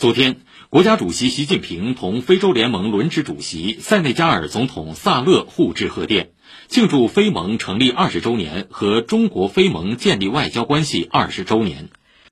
昨天国家主席习近平同非洲联盟轮值主席塞内加尔总统萨勒互致贺电庆祝非盟成立二十周年和中国非盟建立外交关系二十周年。